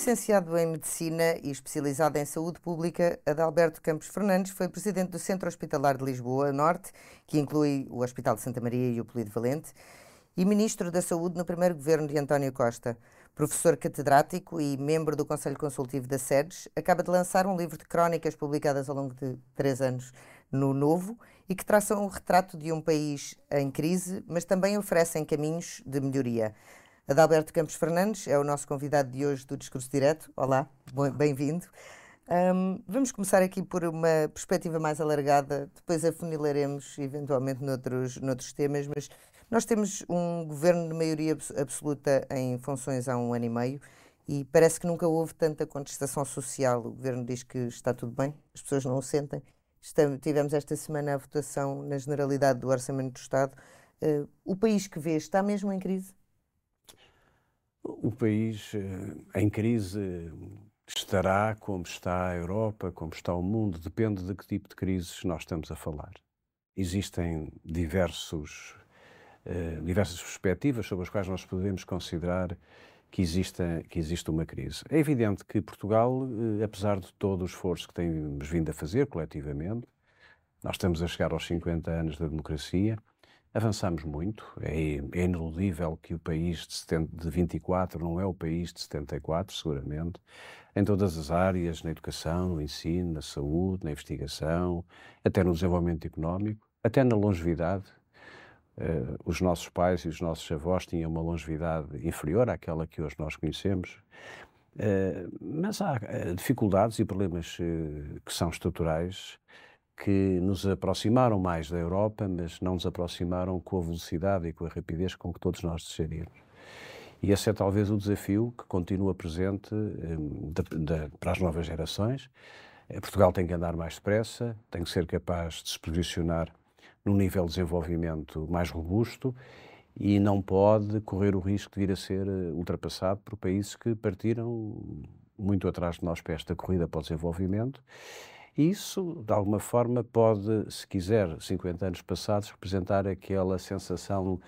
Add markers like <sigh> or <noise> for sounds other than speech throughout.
Licenciado em Medicina e especializado em Saúde Pública, Adalberto Campos Fernandes foi presidente do Centro Hospitalar de Lisboa Norte, que inclui o Hospital de Santa Maria e o Polido Valente, e Ministro da Saúde no primeiro governo de António Costa. Professor catedrático e membro do Conselho Consultivo da SEDES, acaba de lançar um livro de crónicas publicadas ao longo de três anos no Novo e que traçam um retrato de um país em crise, mas também oferecem caminhos de melhoria. Adalberto Campos Fernandes é o nosso convidado de hoje do Discurso Direto. Olá, bem-vindo. Um, vamos começar aqui por uma perspectiva mais alargada, depois afunilaremos eventualmente noutros, noutros temas, mas nós temos um governo de maioria absoluta em funções há um ano e meio e parece que nunca houve tanta contestação social. O governo diz que está tudo bem, as pessoas não o sentem. Estamos, tivemos esta semana a votação na generalidade do Orçamento do Estado. Uh, o país que vê está mesmo em crise? O país eh, em crise estará como está a Europa, como está o mundo, depende de que tipo de crises nós estamos a falar. Existem diversos, uh, diversas perspectivas sobre as quais nós podemos considerar que, exista, que existe uma crise. É evidente que Portugal, uh, apesar de todo o esforço que temos vindo a fazer coletivamente, nós estamos a chegar aos 50 anos da democracia, Avançamos muito, é, é ineludível que o país de, 70, de 24 não é o país de 74, seguramente, em todas as áreas, na educação, no ensino, na saúde, na investigação, até no desenvolvimento económico, até na longevidade. Uh, os nossos pais e os nossos avós tinham uma longevidade inferior àquela que hoje nós conhecemos. Uh, mas há uh, dificuldades e problemas que são estruturais que nos aproximaram mais da Europa, mas não nos aproximaram com a velocidade e com a rapidez com que todos nós desejaríamos. E esse é talvez o desafio que continua presente um, de, de, para as novas gerações. Eh, Portugal tem que andar mais depressa, tem que ser capaz de se posicionar num nível de desenvolvimento mais robusto e não pode correr o risco de vir a ser eh, ultrapassado por países que partiram muito atrás de nós para esta corrida para o desenvolvimento isso, de alguma forma, pode, se quiser, 50 anos passados, representar aquela sensação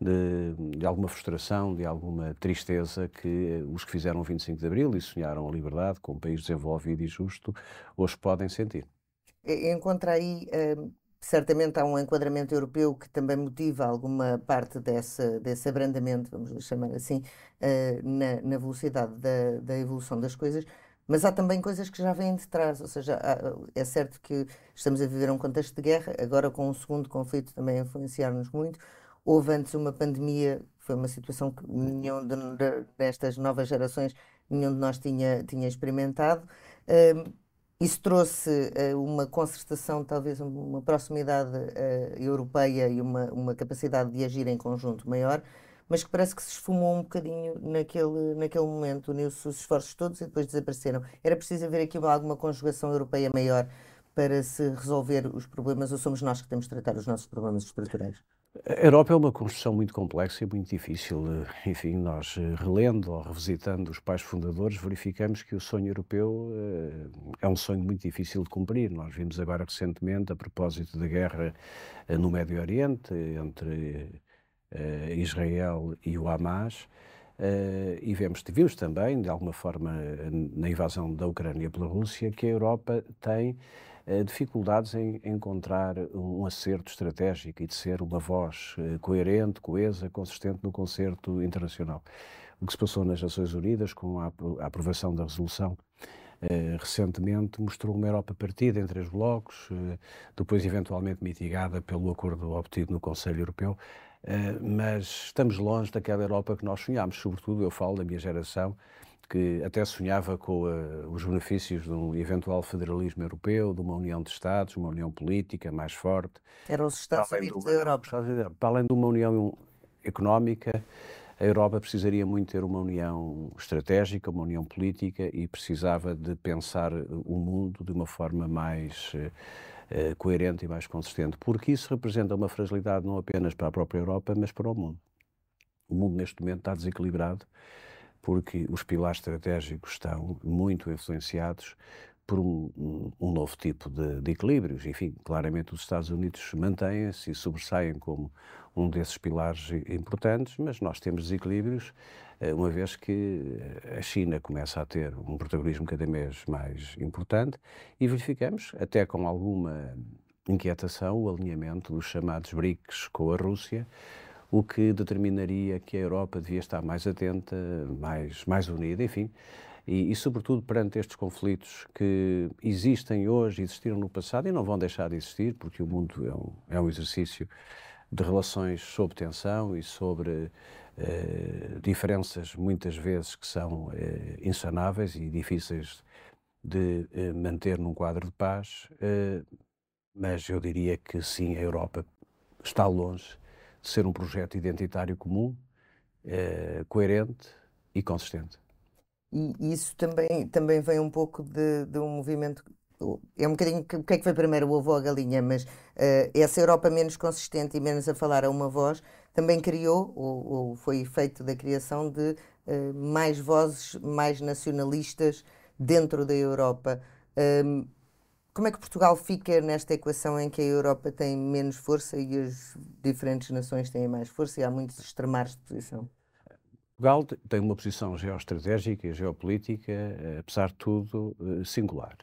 de, de, alguma frustração, de alguma tristeza que os que fizeram o 25 de Abril e sonharam a liberdade com um país desenvolvido e justo hoje podem sentir. Encontra aí, hum, certamente há um enquadramento europeu que também motiva alguma parte dessa, desse abrandamento, vamos chamar assim, uh, na, na, velocidade da, da evolução das coisas. Mas há também coisas que já vêm de trás, ou seja, há, é certo que estamos a viver um contexto de guerra, agora com um segundo conflito também a influenciar-nos muito. Houve antes uma pandemia, foi uma situação que nenhum de, de, destas novas gerações, nenhum de nós tinha, tinha experimentado. Um, isso trouxe uh, uma concertação, talvez uma proximidade uh, europeia e uma, uma capacidade de agir em conjunto maior mas que parece que se esfumou um bocadinho naquele, naquele momento, uniu-se os esforços todos e depois desapareceram. Era preciso haver aqui alguma conjugação europeia maior para se resolver os problemas ou somos nós que temos de tratar os nossos problemas estruturais? A Europa é uma construção muito complexa e muito difícil. Enfim, nós eh, relendo ou revisitando os pais fundadores, verificamos que o sonho europeu eh, é um sonho muito difícil de cumprir. Nós vimos agora recentemente, a propósito da guerra eh, no Médio Oriente, entre uh, Israel e o Hamas. Uh, e vemos, vimos também, de alguma forma, na invasão da Ucrânia pela Rússia, que a Europa tem uh, dificuldades em encontrar um acerto estratégico e de ser uma voz uh, coerente, coesa, consistente no concerto internacional. O que se passou nas Nações Unidas com a, aprovação da resolução recentemente mostrou uma Europa partida em três blocos, depois eventualmente mitigada pelo acordo obtido no Conselho Europeu, mas estamos longe daquela Europa que nós sonhámos, sobretudo eu falo da minha geração, que até sonhava com uh, os benefícios de um eventual federalismo europeu, de uma união de Estados, uma união política mais forte. Eram os Estados Unidos da Europa. Para além de uma união económica, a Europa precisaria muito ter uma união estratégica, uma união política e precisava de pensar o mundo de uma forma mais uh, eh, coerente e mais consistente, porque isso representa uma fragilidade não apenas para a própria Europa, mas para o mundo. O mundo neste momento está desequilibrado porque os pilares estratégicos estão muito influenciados por um, um, novo tipo de, de, equilíbrios. Enfim, claramente os Estados Unidos mantêm-se e sobressaem como um desses pilares importantes, mas nós temos desequilíbrios, uh, uma vez que a China começa a ter um protagonismo cada vez mais importante e verificamos, até com alguma inquietação, o alinhamento dos chamados BRICS com a Rússia, o que determinaria que a Europa devia estar mais atenta, mais, mais unida, enfim. E, e, sobretudo, perante estes conflitos que existem hoje, existiram no passado e não vão deixar de existir, porque o mundo é um, é um exercício de relações sob tensão e sobre eh, diferenças, muitas vezes, que são eh, insanáveis e difíceis de eh, manter num quadro de paz. mas eu diria que sim, a Europa está longe ser um projeto identitário comum, eh, coerente e consistente. E isso também, também vem um pouco de, de um movimento é um bocadinho o que é que foi primeiro, o ovo ou a galinha, mas uh, essa Europa menos consistente e menos a falar a uma voz também criou, ou, ou foi efeito da criação de uh, mais vozes mais nacionalistas dentro da Europa. Um, como é que Portugal fica nesta equação em que a Europa tem menos força e as diferentes nações têm mais força e há muitos extremares de posição? Portugal tem uma posição geoestratégica e geopolítica, eh, apesar de tudo, eh, singular.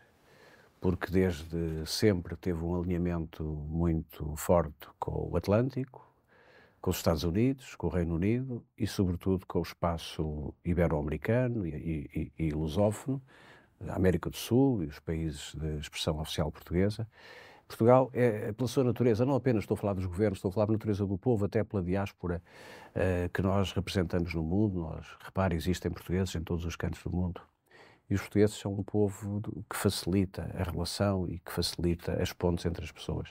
Porque desde sempre teve um alinhamento muito forte com o Atlântico, com os Estados Unidos, com o Reino Unido e, sobretudo, com o espaço ibero-americano e, e, e lusófono, a América do Sul e os países de expressão oficial portuguesa. Portugal é, pela sua natureza, não apenas estou a falar dos governos, estou a falar da natureza do povo, até pela diáspora uh, que nós representamos no mundo. Nós, repare, existem portugueses em todos os cantos do mundo. E os portugueses são um povo que facilita a relação e que facilita as pontes entre as pessoas.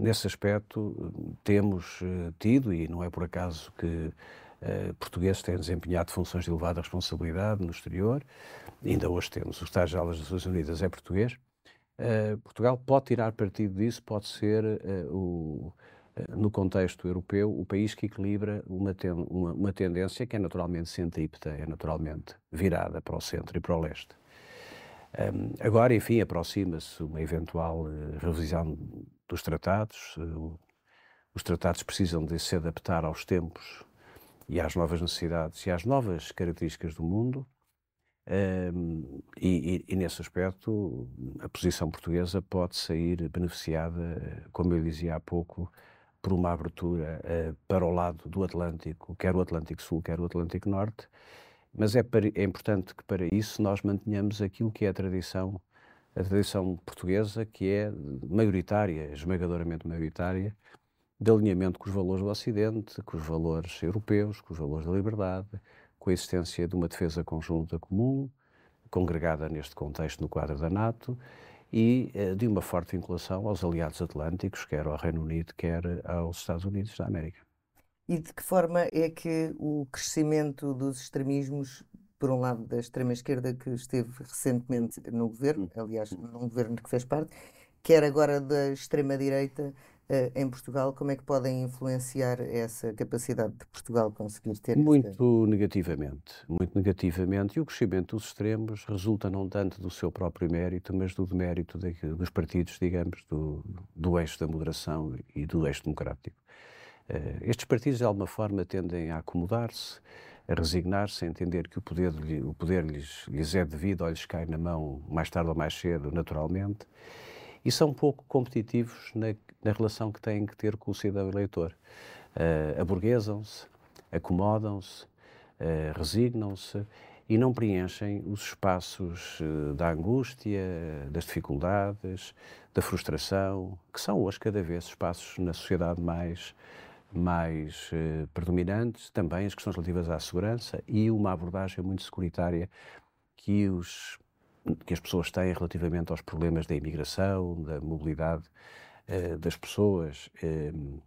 Nesse aspecto, temos uh, tido, e não é por acaso que uh, portugueses têm desempenhado funções de elevada responsabilidade no exterior, ainda hoje temos o Estado-Geral das Nações Unidas é português, uh, Portugal pode tirar partido disso, pode ser uh, o, uh, no contexto europeu o país que equilibra uma, ten, uma, uma, tendência que é naturalmente centrípeta, é naturalmente virada para o centro e para o leste. Um, agora, enfim, aproxima-se uma eventual revisão dos tratados. os tratados precisam de se adaptar aos tempos e às novas necessidades e às novas características do mundo. Um, e, e, nesse aspecto, a posição portuguesa pode sair beneficiada, como eu dizia há pouco, por uma abertura uh, para o lado do Atlântico, quer o Atlântico Sul, quer o Atlântico Norte, mas é, para, é importante que para isso nós mantenhamos aquilo que é a tradição, a tradição portuguesa, que é maioritária, esmagadoramente maioritária, de alinhamento com os valores do Ocidente, com os valores europeus, com os valores da liberdade, com a existência de uma defesa conjunta comum, congregada neste contexto no quadro da NATO, e eh, de uma forte vinculação aos aliados atlânticos, quer ao Reino Unido, quer aos Estados Unidos da América. E de que forma é que o crescimento dos extremismos, por um lado da extrema-esquerda que esteve recentemente no governo, hum. aliás, num governo que fez parte, quer agora da extrema-direita, em Portugal, como é que podem influenciar essa capacidade de Portugal conseguir ter? Muito esta... negativamente, muito negativamente. E o crescimento dos extremos resulta não tanto do seu próprio mérito, mas do mérito de, dos partidos, digamos, do, do eixo da moderação e do eixo democrático. Uh, estes partidos, de alguma forma, tendem a acomodar-se, a resignar-se, a entender que o poder, o poder lhes, lhes é devido ou lhes cai na mão mais tarde ou mais cedo, naturalmente e são pouco competitivos na, na relação que têm que ter com o cidadão eleitor. Uh, aburguesam-se, acomodam-se, uh, resignam-se e não preenchem os espaços uh, da angústia, das dificuldades, da frustração, que são hoje cada vez espaços na sociedade mais, mais uh, predominantes, também as questões relativas à segurança e uma abordagem muito securitária que os que as pessoas têm relativamente aos problemas da imigração, da mobilidade uh, das pessoas uh,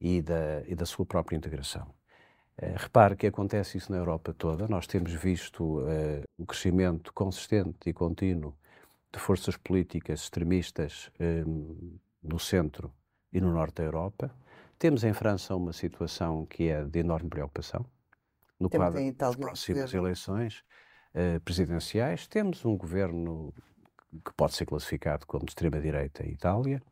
e, da, e da sua própria integração. Uh, repare que acontece isso na Europa toda. Nós temos visto uh, o crescimento consistente e contínuo de forças políticas extremistas no centro e no norte da Europa. Temos em França uma situação que é de enorme preocupação no quadro das próximas eleições uh, presidenciais. Temos um governo que pode ser classificado como de extrema-direita em Itália.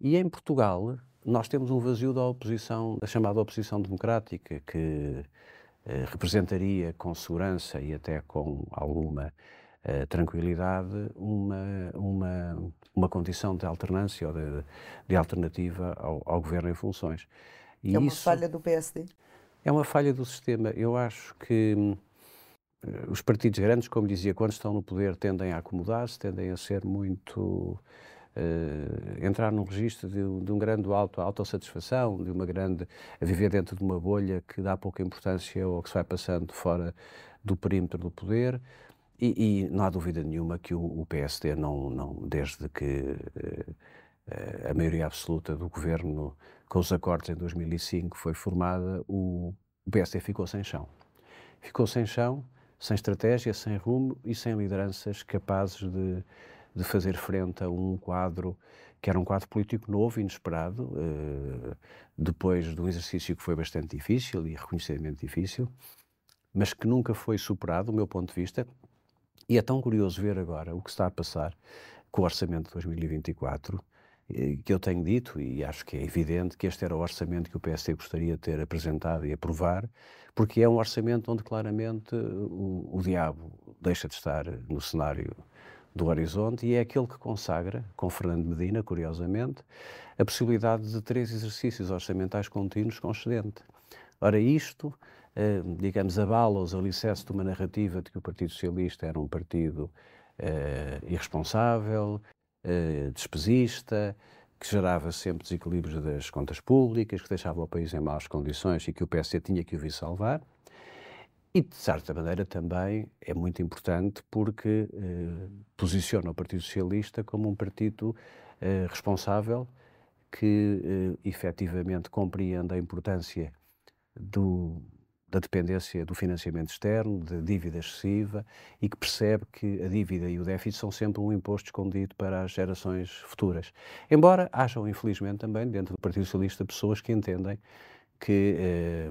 E em Portugal, nós temos um vazio da oposição, da chamada oposição democrática, que eh, representaria com segurança e até com alguma eh, tranquilidade uma, uma, uma condição de alternância ou de, de alternativa ao, ao, governo em funções. E é uma isso falha do PSD? É uma falha do sistema. Eu acho que hum, os partidos grandes, como dizia, quando estão no poder, tendem a acomodar-se, tendem a ser muito. Uh, entrar num registro de, de um grande auto, autossatisfação, de uma grande. a viver dentro de uma bolha que dá pouca importância ao que se vai passando fora do perímetro do poder. E, e não há dúvida nenhuma que o, o PSD, não, não, desde que uh, a maioria absoluta do governo, com os acordos em 2005, foi formada, o, o PSD ficou sem chão. Ficou sem chão sem estratégia, sem rumo e sem lideranças capazes de, de fazer frente a um quadro que era um quadro político novo, inesperado, uh, depois de um exercício que foi bastante difícil e reconhecidamente difícil, mas que nunca foi superado, do meu ponto de vista. E é tão curioso ver agora o que está a passar com o orçamento de 2024, eh, que eu tenho dito, e acho que é evidente, que este era o orçamento que o PSD gostaria de ter apresentado e aprovar, porque é um orçamento onde claramente o, o diabo deixa de estar no cenário do horizonte e é aquele que consagra, com Fernando Medina, curiosamente, a possibilidade de três exercícios orçamentais contínuos com excedente. Ora, isto, eh, digamos, abala os alicerces de uma narrativa de que o Partido Socialista era um partido eh, irresponsável, eh, despesista, que gerava sempre desequilíbrios das contas públicas, que deixava o país em maus condições e que o PSD tinha que o vir salvar. E, de certa maneira, também é muito importante porque eh, posiciona o Partido Socialista como um partido eh, responsável que eh, efetivamente compreende a importância do, da dependência do financiamento externo, da dívida excessiva e que percebe que a dívida e o déficit são sempre um imposto escondido para as gerações futuras. Embora hajam, infelizmente, também dentro do Partido Socialista pessoas que entendem que eh,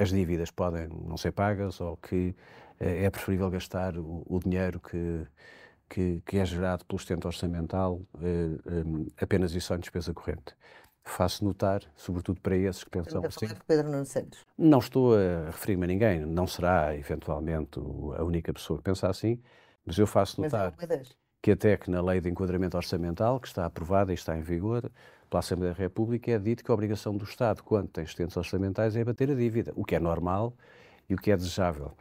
as dívidas podem não ser pagas ou que eh, é preferível gastar o, o dinheiro que, que, que, é gerado pelo sustento orçamental eh, eh apenas e só em despesa corrente faço notar, sobretudo para esses que pensam assim. Pedro Nuno Santos. Não estou a referir-me a ninguém, não será eventualmente a única pessoa que pensa assim, mas eu faço notar que até que na lei de enquadramento orçamental, que está aprovada e está em vigor pela Assembleia da República, é dito que a obrigação do Estado, quando tem excedentes orçamentais, é bater a dívida, o que é normal e o que é desejável.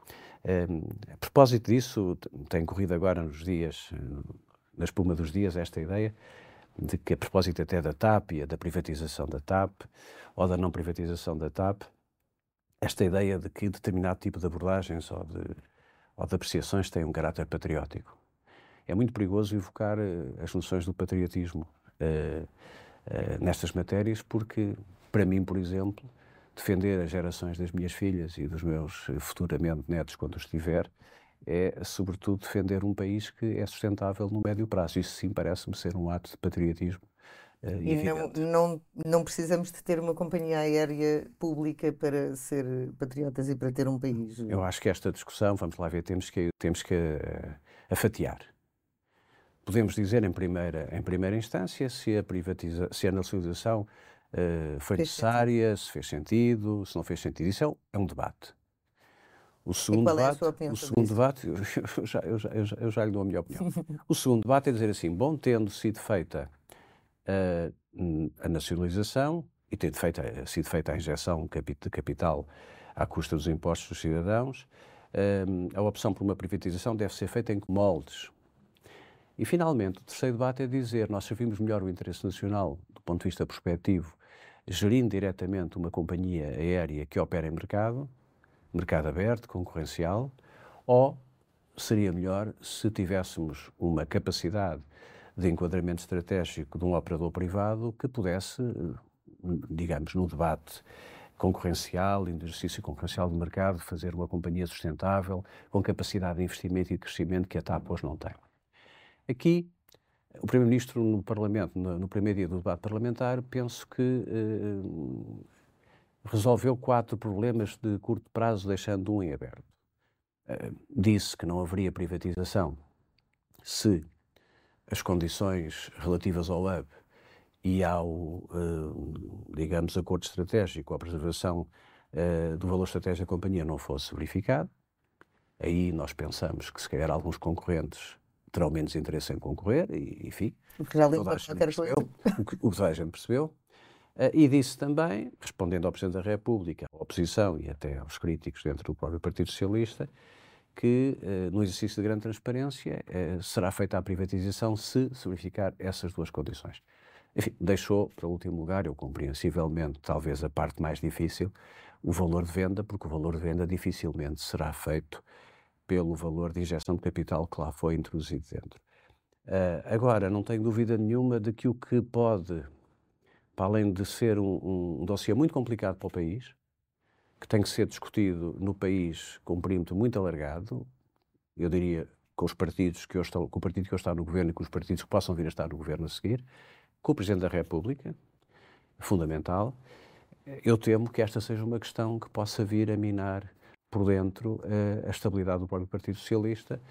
Um, a propósito disso, tem corrido agora nos dias, na espuma dos dias, esta ideia, de que, a propósito até da TAP e da privatização da TAP, ou da não privatização da TAP, esta ideia de que determinado tipo de abordagens ou de, ou de apreciações tem um caráter patriótico. É muito perigoso evocar uh, as noções do patriotismo uh, uh, nestas matérias, porque, para mim, por exemplo, defender as gerações das minhas filhas e dos meus futuramente netos, quando os tiver, é, sobretudo, defender um país que é sustentável no médio prazo. Isso sim parece-me ser um ato de patriotismo. Uh, e não, não, não precisamos de ter uma companhia aérea pública para ser patriotas e para ter um país. Eu acho que esta discussão, vamos lá ver, temos que, temos que uh, a fatiar. Podemos dizer em primeira, em primeira instância se a, privatiza, se a nacionalização uh, foi fez necessária, sentido. se fez sentido, se não fez sentido. Isso é um, é um debate. O segundo é debate, o segundo debate <laughs> eu, já, eu, já, eu, já, eu já lhe dou a minha opinião. <laughs> o segundo debate é dizer assim, bom, tendo sido feita uh, a nacionalização e tendo sido feita a injeção de capital à custa dos impostos dos cidadãos, uh, a opção por uma privatização deve ser feita em moldes. E, finalmente, o terceiro debate é dizer, nós servimos melhor o interesse nacional do ponto de vista prospectivo, gerindo diretamente uma companhia aérea que opera em mercado, mercado aberto, concorrencial, ou seria melhor se tivéssemos uma capacidade de enquadramento estratégico de um operador privado que pudesse, digamos, no debate concorrencial, exercício concorrencial do mercado, fazer uma companhia sustentável, com capacidade de investimento e de crescimento que a TAP hoje não tem. Aqui, o Primeiro-Ministro no Parlamento, no, primeiro dia do debate parlamentar, penso que eh, resolveu quatro problemas de curto prazo, deixando um em aberto. Uh, disse que não haveria privatização se as condições relativas ao hub e ao, digamos, acordo estratégico, à preservação do valor estratégico da companhia não fosse verificado, aí nós pensamos que se calhar alguns concorrentes terão menos interesse em concorrer, e, enfim, Porque já toda a gente percebeu, o que, o que toda a gente percebeu. Uh, e disse também, respondendo ao Presidente da República, à oposição e até aos críticos dentro do próprio Partido Socialista, que uh, no exercício de grande transparência uh, será feita a privatização se se verificar essas duas condições. Enfim, deixou para o último lugar, eu compreensivelmente, talvez a parte mais difícil, o valor de venda, porque o valor de venda dificilmente será feito pelo valor de injeção de capital que lá foi introduzido dentro. Uh, agora, não tenho dúvida nenhuma de que o que pode, para além de ser um, um dossiê muito complicado para o país, que tem que ser discutido no país com um perímetro muito alargado, eu diria com os partidos que eu estou, com o partido que eu estou no governo e com os partidos que possam vir a estar no governo a seguir, com o Presidente da República, fundamental, eu temo que esta seja uma questão que possa vir a minar por dentro uh, a estabilidade do próprio Partido Socialista,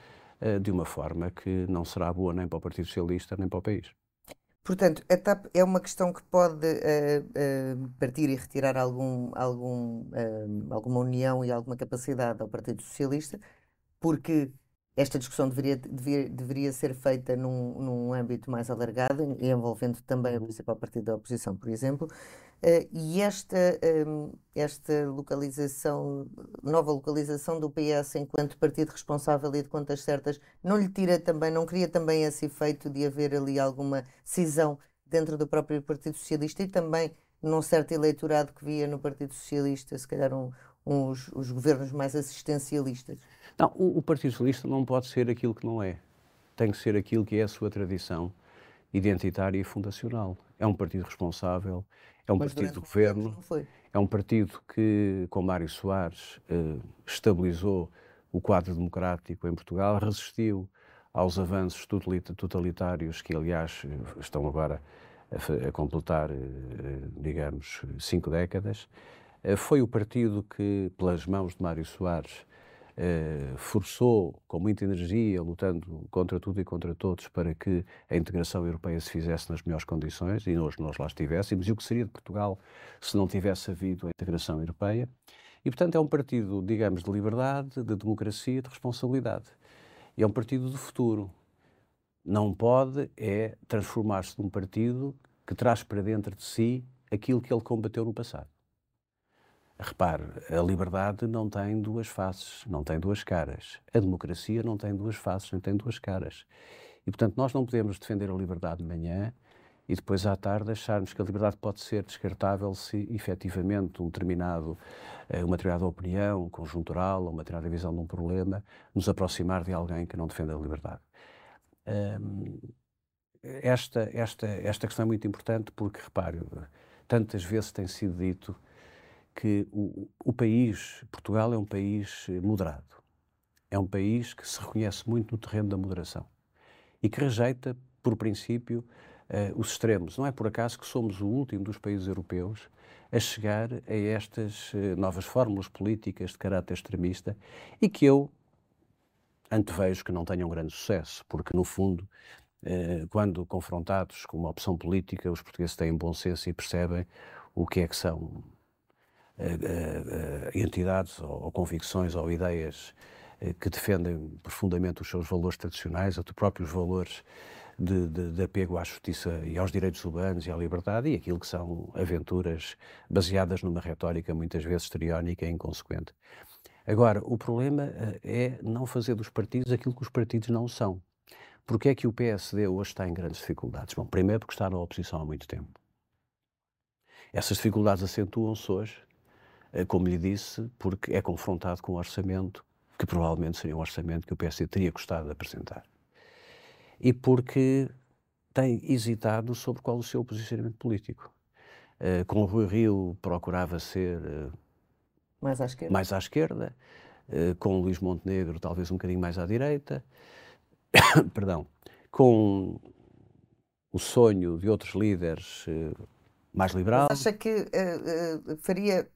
uh, de uma forma que não será boa nem para o Partido Socialista nem para o país. Portanto, a TAP é uma questão que pode uh, partir e retirar algum, algum, alguma união e alguma capacidade ao Partido Socialista, porque esta discussão deveria, deveria, deveria ser feita num, num âmbito mais alargado, envolvendo também o principal partido da oposição, por exemplo. Uh, e esta, um, esta localização, nova localização do PS enquanto partido responsável e de contas certas, não lhe tira também, não cria também esse efeito de haver ali alguma cisão dentro do próprio Partido Socialista e também num certo eleitorado que via no Partido Socialista, se calhar um, uns, os governos mais assistencialistas? Não, o, o Partido Socialista não pode ser aquilo que não é. Tem que ser aquilo que é a sua tradição identitária e fundacional. É um partido responsável, é um Mas partido do governo, é um partido que, com Mário Soares, eh, estabilizou o quadro democrático em Portugal, resistiu aos avanços totalitários que, aliás, estão agora a, a completar, eh, digamos, cinco décadas. Eh, foi o partido que, pelas mãos de Mário Soares, eh, forçou com muita energia, lutando contra tudo e contra todos, para que a integração europeia se fizesse nas melhores condições e hoje nós lá estivéssemos. E o que seria de Portugal se não tivesse havido a integração europeia? E, portanto, é um partido, digamos, de liberdade, de democracia, de responsabilidade. E é um partido do futuro. Não pode é transformar-se num partido que traz para dentro de si aquilo que ele combateu no passado. Repare, a liberdade não tem duas faces, não tem duas caras. A democracia não tem duas faces, nem tem duas caras. E, portanto, nós não podemos defender a liberdade de manhã e depois à tarde acharmos que a liberdade pode ser descartável se efetivamente um determinado, eh, uma determinada opinião conjuntural ou uma determinada visão de um problema nos aproximar de alguém que não defende a liberdade. Esta, esta, esta questão é muito importante porque, repare, tantas vezes tem sido dito que o, o país, Portugal, é um país eh, moderado. É um país que se reconhece muito no terreno da moderação e que rejeita, por princípio, uh, os extremos. Não é por acaso que somos o último dos países europeus a chegar a estas uh, novas fórmulas políticas de caráter extremista e que eu antevejo que não tenham grande sucesso, porque, no fundo, uh, quando confrontados com uma opção política, os portugueses têm bom senso e percebem o que é que são uh, entidades ou, convicções ou ideias que defendem profundamente os seus valores tradicionais, os próprios valores de, de, de, apego à justiça e aos direitos humanos e à liberdade e aquilo que são aventuras baseadas numa retórica muitas vezes estereónica e inconsequente. Agora, o problema é não fazer dos partidos aquilo que os partidos não são. Porquê é que o PSD hoje está em grandes dificuldades? Bom, primeiro porque está na oposição há muito tempo. Essas dificuldades acentuam-se hoje eh, como lhe disse, porque é confrontado com um orçamento que provavelmente seria um orçamento que o PSD teria gostado de apresentar. E porque tem hesitado sobre qual o seu posicionamento político. Uh, com o Rui Rio procurava ser mais à esquerda, mais à esquerda uh, com Luís Montenegro talvez um bocadinho mais à direita, <coughs> perdão, com o sonho de outros líderes mais liberal. Mas acha que faria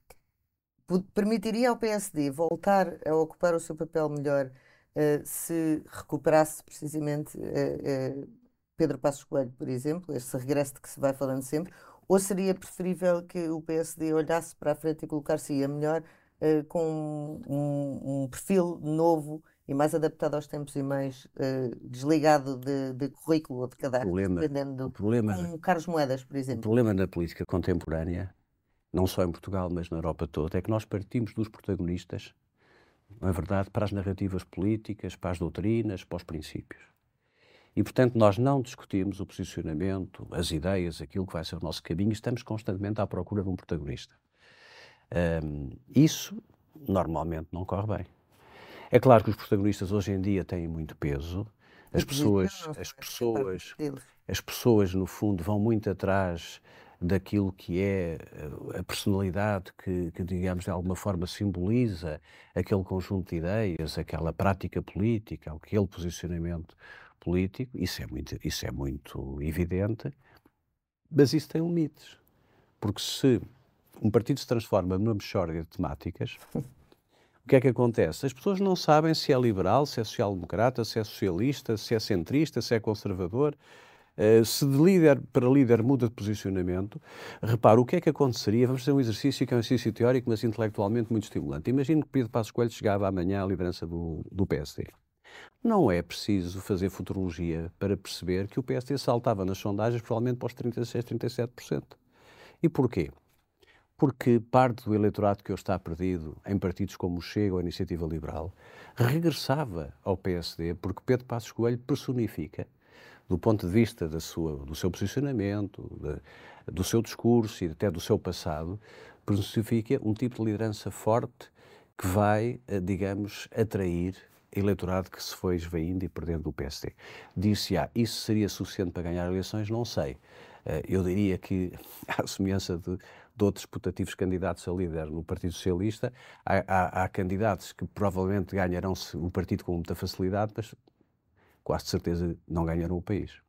permitiria ao PSD voltar a ocupar o seu papel melhor uh, se recuperasse precisamente uh, uh, Pedro Passos Coelho, por exemplo, esse regresso de que se vai falando sempre, ou seria preferível que o PSD olhasse para a frente e colocar-se-ia melhor uh, com um, um, perfil novo e mais adaptado aos tempos e mais uh, desligado de, de, currículo ou de cadastro, problema, dependendo do, o problema, com Carlos Moedas, por exemplo? O problema na política contemporânea, não só em Portugal, mas na Europa toda, é que nós partimos dos protagonistas, não é verdade, para as narrativas políticas, para as doutrinas, para os princípios. E, portanto, nós não discutimos o posicionamento, as ideias, aquilo que vai ser o nosso caminho, estamos constantemente à procura de um protagonista. Um, isso, normalmente, não corre bem. É claro que os protagonistas hoje em dia têm muito peso. As pessoas, as pessoas, as pessoas, no fundo, vão muito atrás daquilo que é eh, a personalidade que, que, digamos, de alguma forma simboliza aquele conjunto de ideias, aquela prática política, aquele posicionamento político, isso é muito, isso é muito evidente, mas isso tem limites. Porque se um partido se transforma numa mexórdia de temáticas, <laughs> o que é que acontece? As pessoas não sabem se é liberal, se é social-democrata, se é socialista, se é centrista, se é conservador. Uh, se de líder para líder muda de posicionamento, repara, o que é que aconteceria? Vamos fazer um exercício que é um exercício teórico, mas intelectualmente muito estimulante. Imagino que Pedro Passos Coelho chegava amanhã à liderança do, do PSD. Não é preciso fazer futurologia para perceber que o PSD saltava nas sondagens provavelmente para os 36, 37%. E porquê? Porque parte do eleitorado que hoje está perdido em partidos como o Chega ou a Iniciativa Liberal regressava ao PSD porque Pedro Passos Coelho personifica, do ponto de vista da sua, do seu posicionamento, de, do seu discurso e até do seu passado, personifica um tipo de liderança forte que vai, eh, digamos, atrair eleitorado que se foi esvaindo e perdendo do PSD. Disse, ah, isso seria suficiente para ganhar eleições? Não sei. Eh, eu diria que, <laughs> à semelhança de, de outros putativos candidatos a líder no Partido Socialista, há, há, há candidatos que provavelmente ganharão o partido com muita facilidade, mas quase certeza não ganharão o país.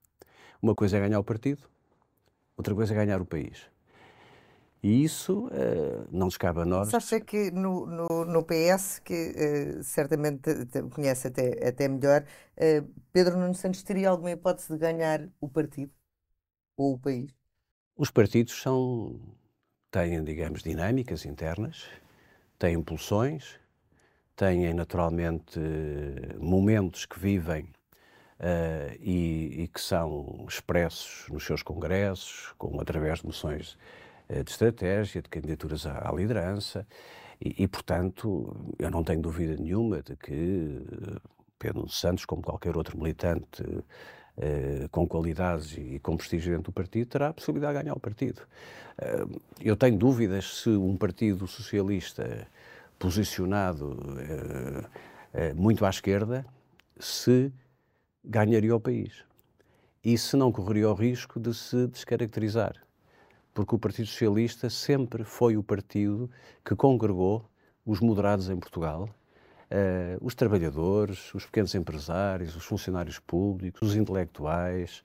Uma coisa é ganhar o partido, outra coisa é ganhar o país. E isso uh, não nos cabe a nós. Só sei que no, no, no PS, que uh, certamente conhece até, até melhor, uh, Pedro Nuno Santos teria alguma hipótese de ganhar o partido ou o país? Os partidos são, têm, digamos, dinâmicas internas, têm impulsões, têm naturalmente momentos que vivem Uh, e, e, que são expressos nos seus congressos, como através de moções de estratégia, de candidaturas à, à liderança, e, e, portanto, eu não tenho dúvida nenhuma de que eh, Pedro Santos, como qualquer outro militante eh, com qualidades e com prestígio dentro do partido, terá a possibilidade de ganhar o partido. eu tenho dúvidas se um partido socialista posicionado muito à esquerda se ganharia o país. E se não correria o risco de se descaracterizar porque o Partido Socialista sempre foi o partido que congregou os moderados em Portugal, uh, os trabalhadores, os pequenos empresários, os funcionários públicos, os intelectuais.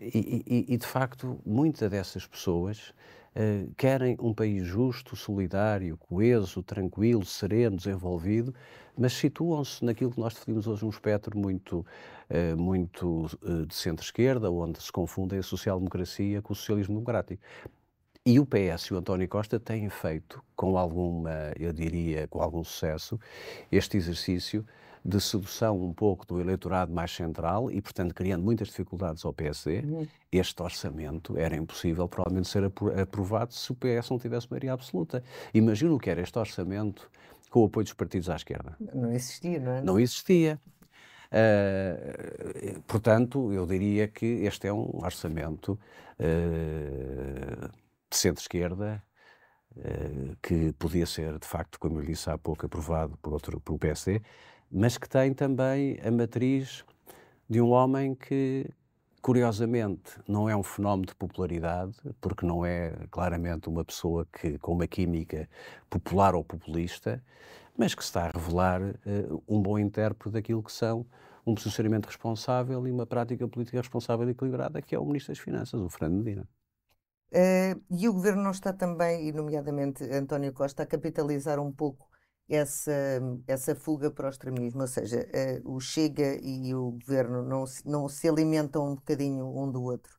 E, e, e de facto, muitas dessas pessoas uh, querem um país justo, solidário, coeso, tranquilo, sereno, desenvolvido, mas situam-se naquilo que nós definimos hoje um espectro muito, uh, muito uh, de centro-esquerda, onde se confundem a social-democracia com o socialismo democrático. E o PS e o António Costa têm feito, com alguma, eu diria, com algum sucesso, este exercício de sedução um pouco do eleitorado mais central e, portanto, criando muitas dificuldades ao PSD. Uhum. Este orçamento era impossível, provavelmente, ser aprovado se o PS não tivesse maioria absoluta. Imagina o que era este orçamento com o apoio dos partidos à esquerda. Não existia, não é? Não existia. Uh, portanto, eu diria que este é um orçamento uh, de centro-esquerda uh, que podia ser, de facto, como eu disse há pouco, aprovado por outro, pelo PSD, mas que tem também a matriz de um homem que, curiosamente, não é um fenómeno de popularidade, porque não é claramente uma pessoa que, com uma química popular ou populista, mas que está a revelar uh, um bom intérprete daquilo que são um posicionamento responsável e uma prática política responsável e equilibrada, que é o Ministro das Finanças, o Fernando Medina. Uh, e o governo não está também, e nomeadamente António Costa, a capitalizar um pouco essa, essa fuga para o extremismo, ou seja, o Chega e o governo não se, não se alimentam um bocadinho um do outro?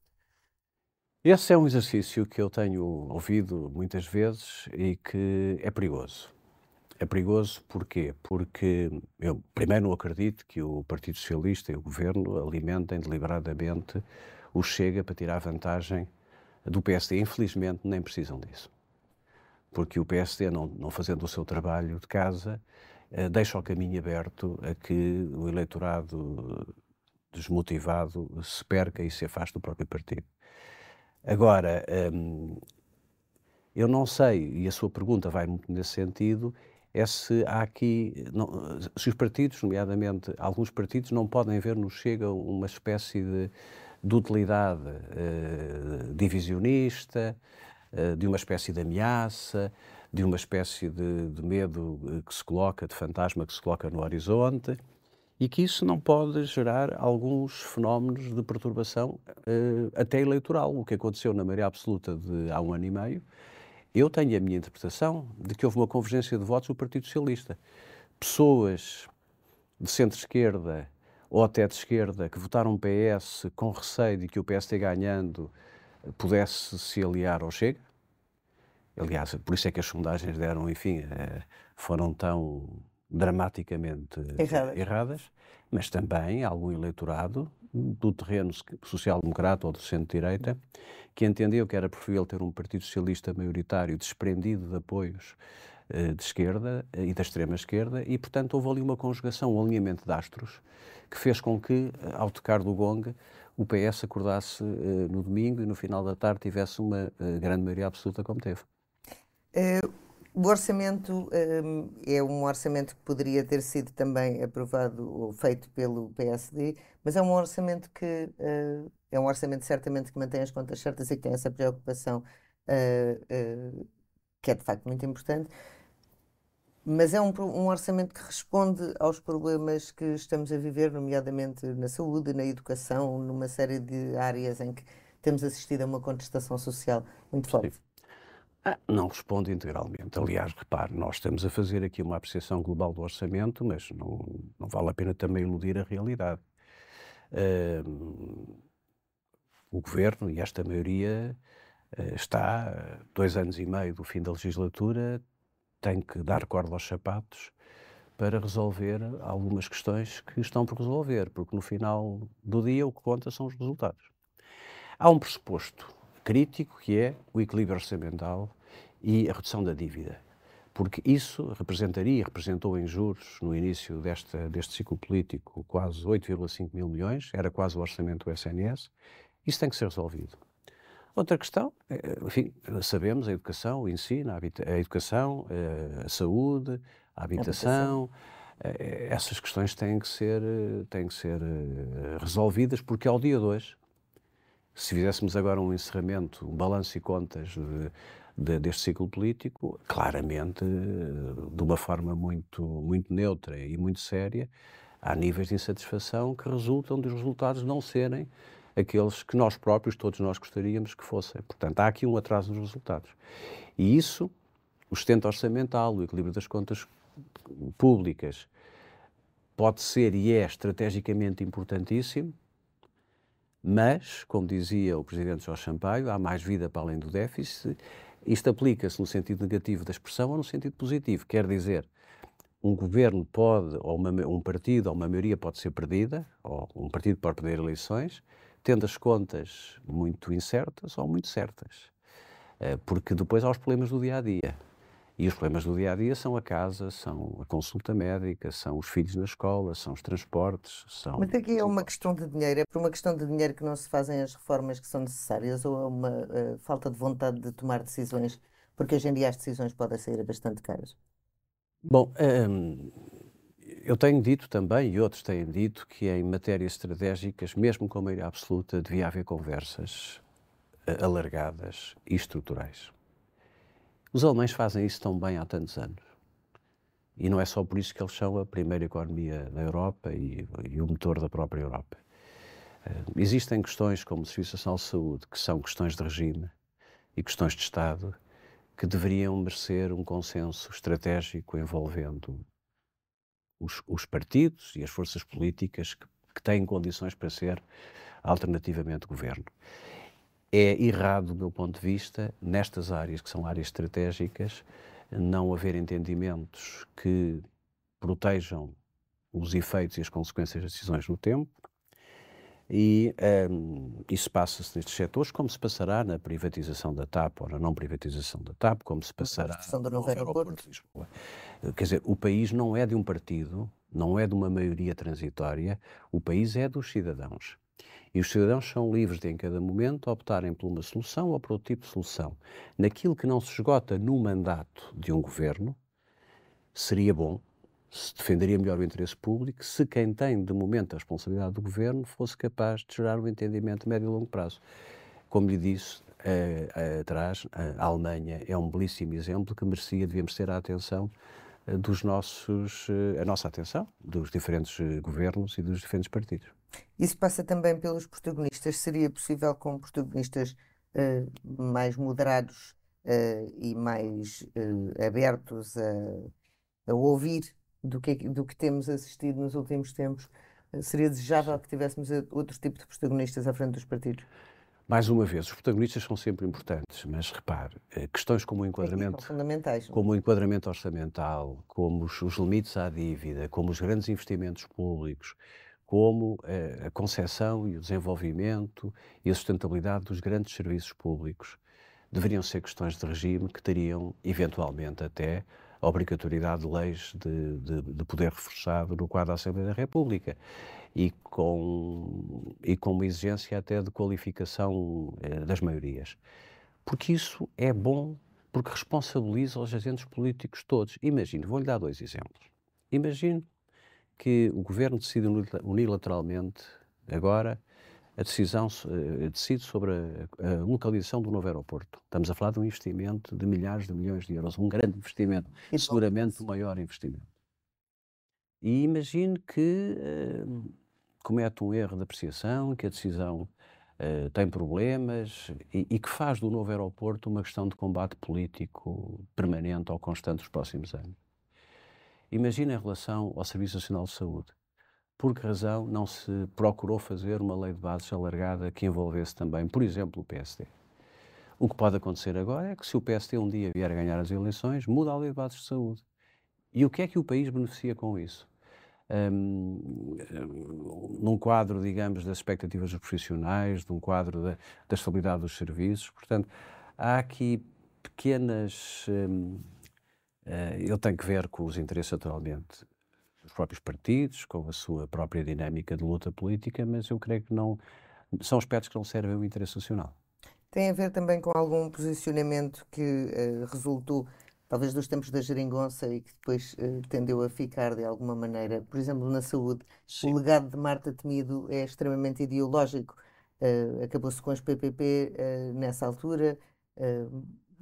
Esse é um exercício que eu tenho ouvido muitas vezes e que é perigoso. É perigoso porquê? Porque eu, primeiro, não acredito que o Partido Socialista e o Governo alimentem deliberadamente o Chega para tirar vantagem do PSD. Infelizmente, nem precisam disso. Porque o PSD, não, não fazendo o seu trabalho de casa, eh, deixa o caminho aberto a que o eleitorado desmotivado se perca e se afaste do próprio partido. Agora, hum, eu não sei, e a sua pergunta vai muito nesse sentido, é se há aqui, não, se os partidos, nomeadamente alguns partidos, não podem ver no Chega uma espécie de, de utilidade uh, divisionista, de uma espécie de ameaça, de uma espécie de, de medo que se coloca, de fantasma que se coloca no horizonte, e que isso não pode gerar alguns fenómenos de perturbação uh, até eleitoral, o que aconteceu na maioria absoluta de há um ano e meio, eu tenho a minha interpretação de que houve uma convergência de votos do Partido Socialista. Pessoas de centro-esquerda ou até de esquerda que votaram PS com receio de que o PSD ganhando pudesse se aliar ao Chega. Aliás, por isso é que as sondagens deram, enfim, eh, foram tão dramaticamente erradas. erradas, mas também algum eleitorado do terreno social-democrata ou do centro-direita que entendeu que era preferível ter um Partido Socialista maioritário desprendido de apoios uh, de esquerda uh, e da extrema-esquerda e, portanto, houve ali uma conjugação, um alinhamento de astros que fez com que, ao tocar do gong, o PS acordasse no domingo e no final da tarde tivesse uma grande maioria absoluta como teve. O orçamento um, é um orçamento que poderia ter sido também aprovado ou feito pelo PSD, mas é um orçamento que uh, é um orçamento certamente que mantém as contas certas e que tem essa preocupação uh, uh, que é de facto muito importante. Mas é um, um orçamento que responde aos problemas que estamos a viver, nomeadamente na saúde, na educação, numa série de áreas em que temos assistido a uma contestação social muito forte. Sim. Ah, não responde integralmente. Aliás, repare, nós estamos a fazer aqui uma apreciação global do orçamento, mas não, não vale a pena também iludir a realidade. Uh, o governo e esta maioria uh, está, dois anos e meio do fim da legislatura, tem que dar corda aos sapatos para resolver algumas questões que estão por resolver, porque no final do dia o que conta são os resultados. Há um pressuposto crítico, que é o equilíbrio orçamental e a redução da dívida. Porque isso representaria, representou em juros, no início desta, deste ciclo político, quase 8,5 mil milhões, era quase o orçamento do SNS. Isso tem que ser resolvido. Outra questão, eh, enfim, sabemos a educação, o ensino, a, educação, eh, a saúde, a habitação, a. Eh, essas questões têm que ser, têm que ser resolvidas, porque ao dia de hoje, se fizéssemos agora um encerramento, um balanço e contas de, de, deste ciclo político, claramente, de uma forma muito, muito neutra e muito séria, há níveis de insatisfação que resultam dos resultados não serem aqueles que nós próprios, todos nós gostaríamos que fossem. Portanto, há aqui um atraso nos resultados. E isso, o sustento orçamental, o equilíbrio das contas públicas, pode ser e é estrategicamente importantíssimo, mas, como dizia o Presidente Jorge Sampaio, há mais vida para além do déficit. Isto aplica-se no sentido negativo da expressão ou no sentido positivo. Quer dizer, um governo pode, ou uma, um partido ou uma maioria pode ser perdida, ou um partido pode perder eleições, tendo as contas muito incertas ou muito certas. Eh, porque depois há os problemas do dia a dia. E os problemas do dia a dia são a casa, são a consulta médica, são os filhos na escola, são os transportes. São... Mas aqui é uma questão de dinheiro. É por uma questão de dinheiro que não se fazem as reformas que são necessárias ou é uma uh, falta de vontade de tomar decisões? Porque hoje em dia as decisões podem sair bastante caras. Bom, um, eu tenho dito também, e outros têm dito, que em matérias estratégicas, mesmo com maioria absoluta, devia haver conversas uh, alargadas e estruturais. Os alemães fazem isso tão bem há tantos anos. E não é só por isso que eles são a primeira economia da Europa e, e o motor da própria Europa. Uh, existem questões como o Serviço de Saúde, que são questões de regime e questões de Estado, que deveriam merecer um consenso estratégico envolvendo os, os partidos e as forças políticas que, que têm condições para ser alternativamente governo. É errado, do meu ponto de vista, nestas áreas que são áreas estratégicas, não haver entendimentos que protejam os efeitos e as consequências das decisões no tempo. E um, isso passa-se nestes setores, como se passará na privatização da TAP ou na não privatização da TAP, como se passará no novo aeroporto de Lisboa. Quer dizer, o país não é de um partido, não é de uma maioria transitória, o país é dos cidadãos. E os cidadãos são livres de, em cada momento, optarem por uma solução ou por outro tipo de solução. Naquilo que não se esgota no mandato de um governo, seria bom, se defenderia melhor o interesse público, se quem tem, de momento, a responsabilidade do governo fosse capaz de gerar um entendimento médio e longo prazo. Como lhe disse uh, atrás, a Alemanha é um belíssimo exemplo que merecia, devíamos ter a atenção dos nossos, uh, a nossa atenção, dos diferentes governos e dos diferentes partidos. Isso passa também pelos protagonistas. Seria possível com protagonistas mais moderados e mais abertos a, a ouvir do que, do que temos assistido nos últimos tempos, eh, seria desejável que tivéssemos eh, outro tipo de protagonistas à frente dos partidos? Mais uma vez, os protagonistas são sempre importantes, mas repare, eh, questões como o enquadramento, fundamentais. como o enquadramento orçamental, como os, os, limites à dívida, como os grandes investimentos públicos, como a concepção e o desenvolvimento e a sustentabilidade dos grandes serviços públicos, deveriam ser questões de regime que teriam, eventualmente até, a obrigatoriedade de leis de, de, de, poder reforçado no quadro da Assembleia da República e com, e com uma exigência até de qualificação eh, das maiorias. Porque isso é bom, porque responsabiliza os agentes políticos todos. Imagine, vou-lhe dar dois exemplos. Imagine que o governo decide unilateralmente, agora, a decisão uh, decide sobre a, a, localização do novo aeroporto. Estamos a falar de um investimento de milhares de milhões de euros, um grande investimento, seguramente o maior investimento. E imagine que uh, comete um erro de apreciação, que a decisão uh, tem problemas e, e, que faz do novo aeroporto uma questão de combate político permanente ou constante nos próximos anos. Imagine em relação ao Serviço Nacional de Saúde por que razão não se procurou fazer uma lei de bases alargada que envolvesse também, por exemplo, o PSD? O que pode acontecer agora é que se o PSD um dia vier a ganhar as eleições, muda a lei de bases de saúde. E o que é que o país beneficia com isso? Um, num quadro, digamos, das expectativas dos profissionais, num quadro da, da estabilidade dos serviços. Portanto, há aqui pequenas. Um, uh, ele tem que ver com os interesses, naturalmente, os próprios partidos, com a sua própria dinâmica de luta política, mas eu creio que não são aspectos que não servem ao interesse nacional. Tem a ver também com algum posicionamento que uh, resultou, talvez, dos tempos da geringonça e que depois uh, tendeu a ficar de alguma maneira, por exemplo, na saúde. Sim. O legado de Marta Temido é extremamente ideológico. Uh, Acabou-se com as PPP nessa altura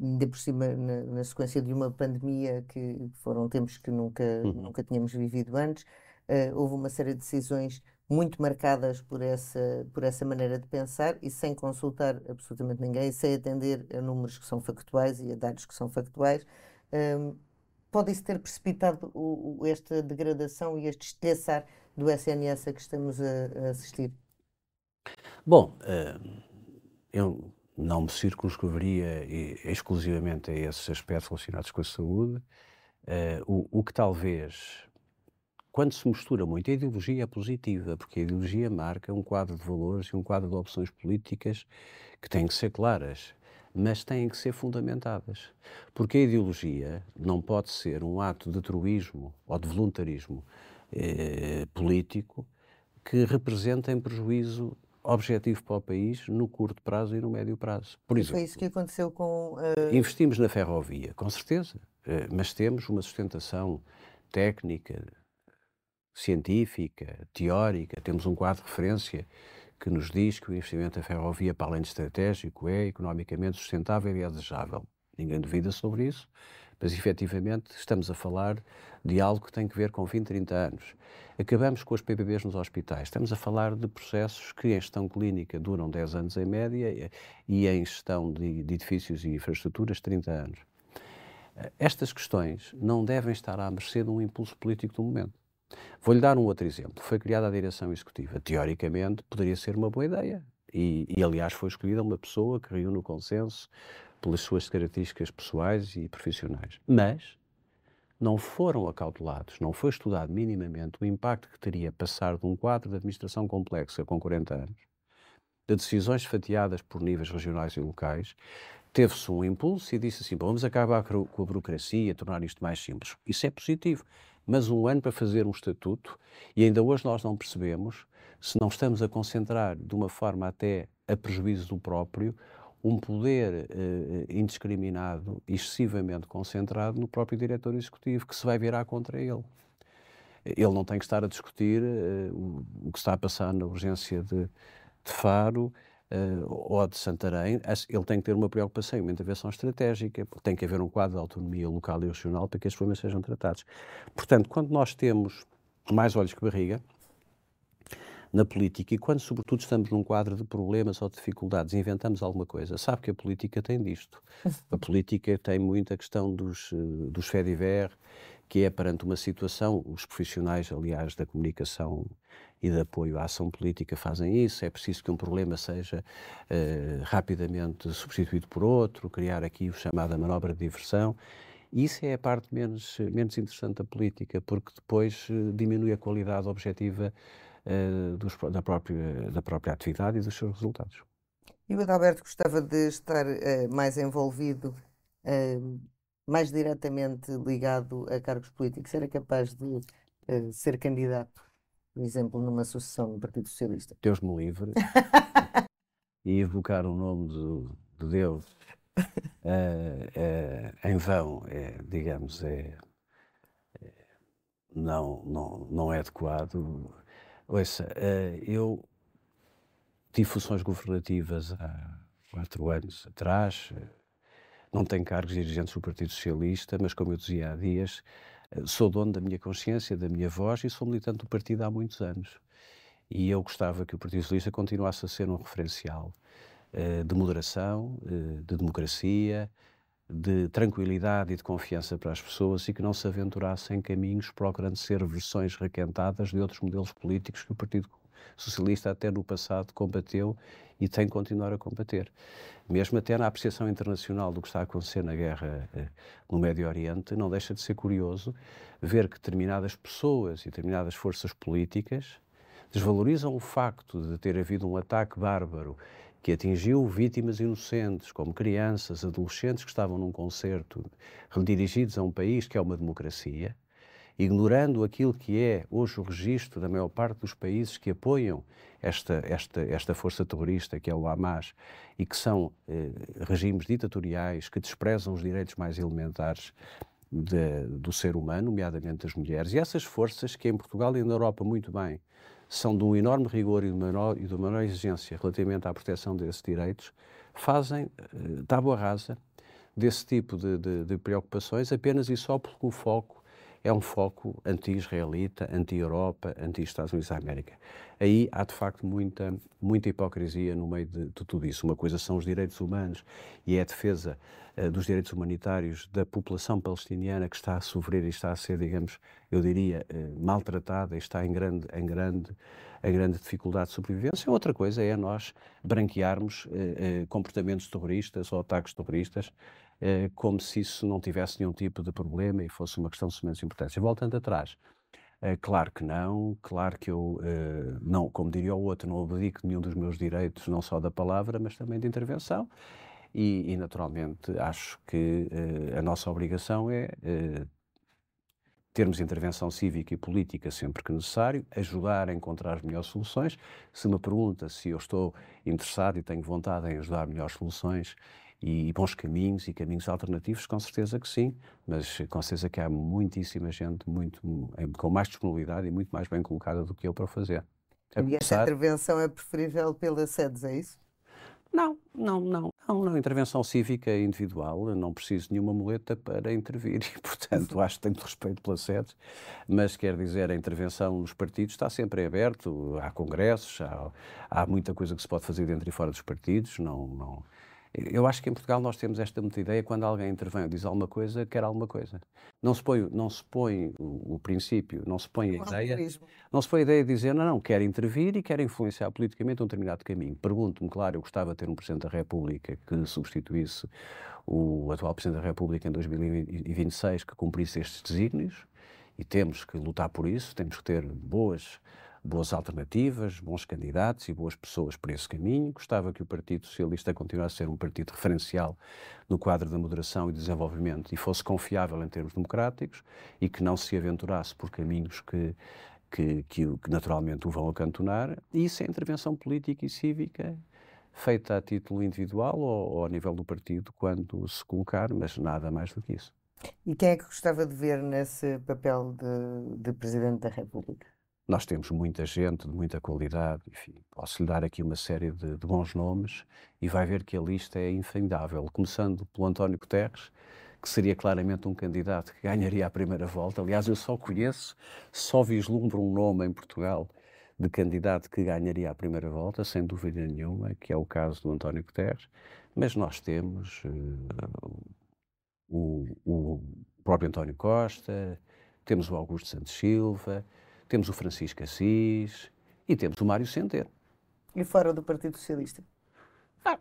ainda por cima na, na, sequência de uma pandemia que foram tempos que nunca, uhum. nunca tínhamos vivido antes, uh, houve uma série de decisões muito marcadas por essa, por essa maneira de pensar e sem consultar absolutamente ninguém, sem atender a números que são factuais e a dados que são factuais. Um, Pode-se ter precipitado o, o, esta degradação e este estilhaçar do SNS a que estamos a, a assistir? Bom, eu não me circunscreveria exclusivamente a esses aspectos relacionados com a saúde. Uh, o, o, que talvez, quando se mistura muito, a ideologia é positiva, porque a ideologia marca um quadro de valores e um quadro de opções políticas que têm que ser claras, mas têm que ser fundamentadas. Porque a ideologia não pode ser um ato de truísmo ou de voluntarismo eh, político que representa em prejuízo objetivo para o país no curto prazo e no médio prazo. Por exemplo, foi isso que aconteceu com. Uh... Investimos na ferrovia, com certeza, uh, mas temos uma sustentação técnica, científica, teórica, temos um quadro de referência que nos diz que o investimento na ferrovia, para além de estratégico, é economicamente sustentável e é desejável. Ninguém duvida sobre isso, mas efetivamente estamos a falar de algo que tem que ver com 20, 30 anos. Acabamos com as PPBs nos hospitais. Estamos a falar de processos que em gestão clínica duram 10 anos em média e em gestão de, de edifícios e infraestruturas 30 anos. Estas questões não devem estar à mercê de um impulso político do momento. Vou-lhe dar um outro exemplo. Foi criada a direção executiva. Teoricamente, poderia ser uma boa ideia. E, e, aliás, foi escolhida uma pessoa que reúne o consenso pelas suas características pessoais e profissionais. Mas não foram acautelados, não foi estudado minimamente o impacto que teria passar de um quadro de administração complexa com 40 anos, de decisões fatiadas por níveis regionais e locais, teve-se um impulso e disse assim: vamos acabar com a burocracia, tornar isto mais simples. Isso é positivo, mas um ano para fazer um estatuto, e ainda hoje nós não percebemos se não estamos a concentrar de uma forma até a prejuízo do próprio um poder eh, indiscriminado e excessivamente concentrado no próprio diretor executivo, que se vai virar contra ele. Ele não tem que estar a discutir eh, o, o, que está a passar na urgência de, de Faro uh, ou de Santarém. Ele tem que ter uma preocupação e uma intervenção estratégica. Tem que haver um quadro de autonomia local e regional para que estes problemas sejam tratados. Portanto, quando nós temos mais olhos que barriga, na política e quando, sobretudo, estamos num quadro de problemas ou de dificuldades inventamos alguma coisa, sabe que a política tem disto. A política tem muita questão dos, eh, dos fediver, que é perante uma situação, os profissionais, aliás, da comunicação e de apoio à ação política fazem isso. É preciso que um problema seja uh, rapidamente substituído por outro, criar aqui o chamada manobra de diversão. Isso é a parte menos, menos interessante da política, porque depois uh, diminui a qualidade objetiva uh, dos, da, própria, da própria atividade e dos seus resultados. E o Adalberto gostava de estar uh, mais envolvido, uh, mais diretamente ligado a cargos políticos? Era capaz de ser candidato, por exemplo, numa sucessão no Partido Socialista? Deus me livre. <laughs> e evocar o nome do, de Deus em vão, é, digamos, é, é, não, não, não é adequado Ouça, eh, eu tive funções governativas há quatro anos atrás, eh, não tenho cargos dirigentes do Partido Socialista, mas como eu dizia há dias, eh, sou dono da minha consciência, da minha voz e sou militante do partido há muitos anos. E eu gostava que o Partido Socialista continuasse a ser um referencial de moderação, de democracia, de tranquilidade e de confiança para as pessoas e que não se aventurassem em caminhos procurando ser versões requentadas de outros modelos políticos que o Partido Socialista até no passado combateu e tem que continuar a combater. Mesmo até na apreciação internacional do que está a acontecer na guerra eh, no Médio Oriente, não deixa de ser curioso ver que determinadas pessoas e determinadas forças políticas desvalorizam o facto de ter havido um ataque bárbaro que atingiu vítimas inocentes, como crianças, adolescentes que estavam num concerto redirigidos a um país que é uma democracia, ignorando aquilo que é hoje o registro da maior parte dos países que apoiam esta, esta, esta força terrorista, que é o Hamas, e que são eh, regimes ditatoriais que desprezam os direitos mais elementares de, do ser humano, nomeadamente das mulheres. E essas forças que em Portugal e na Europa muito bem são de um enorme rigor e de uma menor, e de uma exigência relativamente à proteção desses direitos, fazem uh, tábua rasa desse tipo de, de, de, preocupações apenas e só porque o foco é um foco anti-israelita, anti-Europa, anti-Estados Unidos da América. Aí há, de facto, muita, muita hipocrisia no meio de, de tudo isso. Uma coisa são os direitos humanos e é a defesa uh, dos direitos humanitários da população palestiniana que está a sofrer e está a ser, digamos, eu diria, uh, maltratada e está em grande, em grande, em grande dificuldade de sobrevivência. Outra coisa é nós branquearmos uh, comportamentos terroristas ou ataques terroristas como se isso não tivesse nenhum tipo de problema e fosse uma questão de semelhança importância. Voltando atrás, é, claro que não, claro que eu, uh, não, como diria o outro, não abdico nenhum dos meus direitos, não só da palavra, mas também de intervenção. E, e naturalmente, acho que a nossa obrigação é termos intervenção cívica e política sempre que necessário, ajudar a encontrar as melhores soluções. Se me pergunta se eu estou interessado e tenho vontade em ajudar melhores soluções, e bons caminhos e caminhos alternativos, com certeza que sim, mas com certeza que há muitíssima gente muito, com mais disponibilidade e muito mais bem colocada do que eu para fazer. E essa intervenção é preferível pela SEDES, é isso? Não, não, não, não, não. Intervenção cívica individual, eu não preciso de nenhuma muleta para intervir e, portanto, acho que tenho respeito pela SEDES, mas quer dizer, a intervenção nos partidos está sempre aberto, há congressos, há, há muita coisa que se pode fazer dentro e fora dos partidos, não, não, Eu acho que em Portugal nós temos esta muita ideia, quando alguém intervém ou diz alguma coisa, quer alguma coisa. Não se põe, não se põe o, o princípio, não se põe a ideia, não se põe a ideia de dizer, não, não, quer intervir e quer influenciar politicamente um determinado caminho. Pergunto-me, claro, eu gostava de ter um Presidente da República que substituísse o atual Presidente da República em 2026, que cumprisse estes desígnios, e temos que lutar por isso, temos que ter boas boas alternativas, bons candidatos e boas pessoas por esse caminho. Gostava que o Partido Socialista continuasse a ser um partido referencial no quadro da moderação e desenvolvimento e fosse confiável em termos democráticos e que não se aventurasse por caminhos que, que, que, que naturalmente o vão acantonar. E isso é intervenção política e cívica feita a título individual ou, ou a nível do partido quando se colocar, mas nada mais do que isso. E quem é que gostava de ver nesse papel de, de Presidente da República? Nós temos muita gente de muita qualidade, enfim, posso-lhe dar aqui uma série de, de, bons nomes e vai ver que a lista é infindável, começando pelo António Guterres, que seria claramente um candidato que ganharia a primeira volta. Aliás, eu só conheço, só vislumbro um nome em Portugal de candidato que ganharia a primeira volta, sem dúvida nenhuma, que é o caso do António Guterres, mas nós temos uh, o, o próprio António Costa, temos o Augusto Santos Silva, temos o Francisco Assis e temos o Mário Centeno. E fora do Partido Socialista? Ah,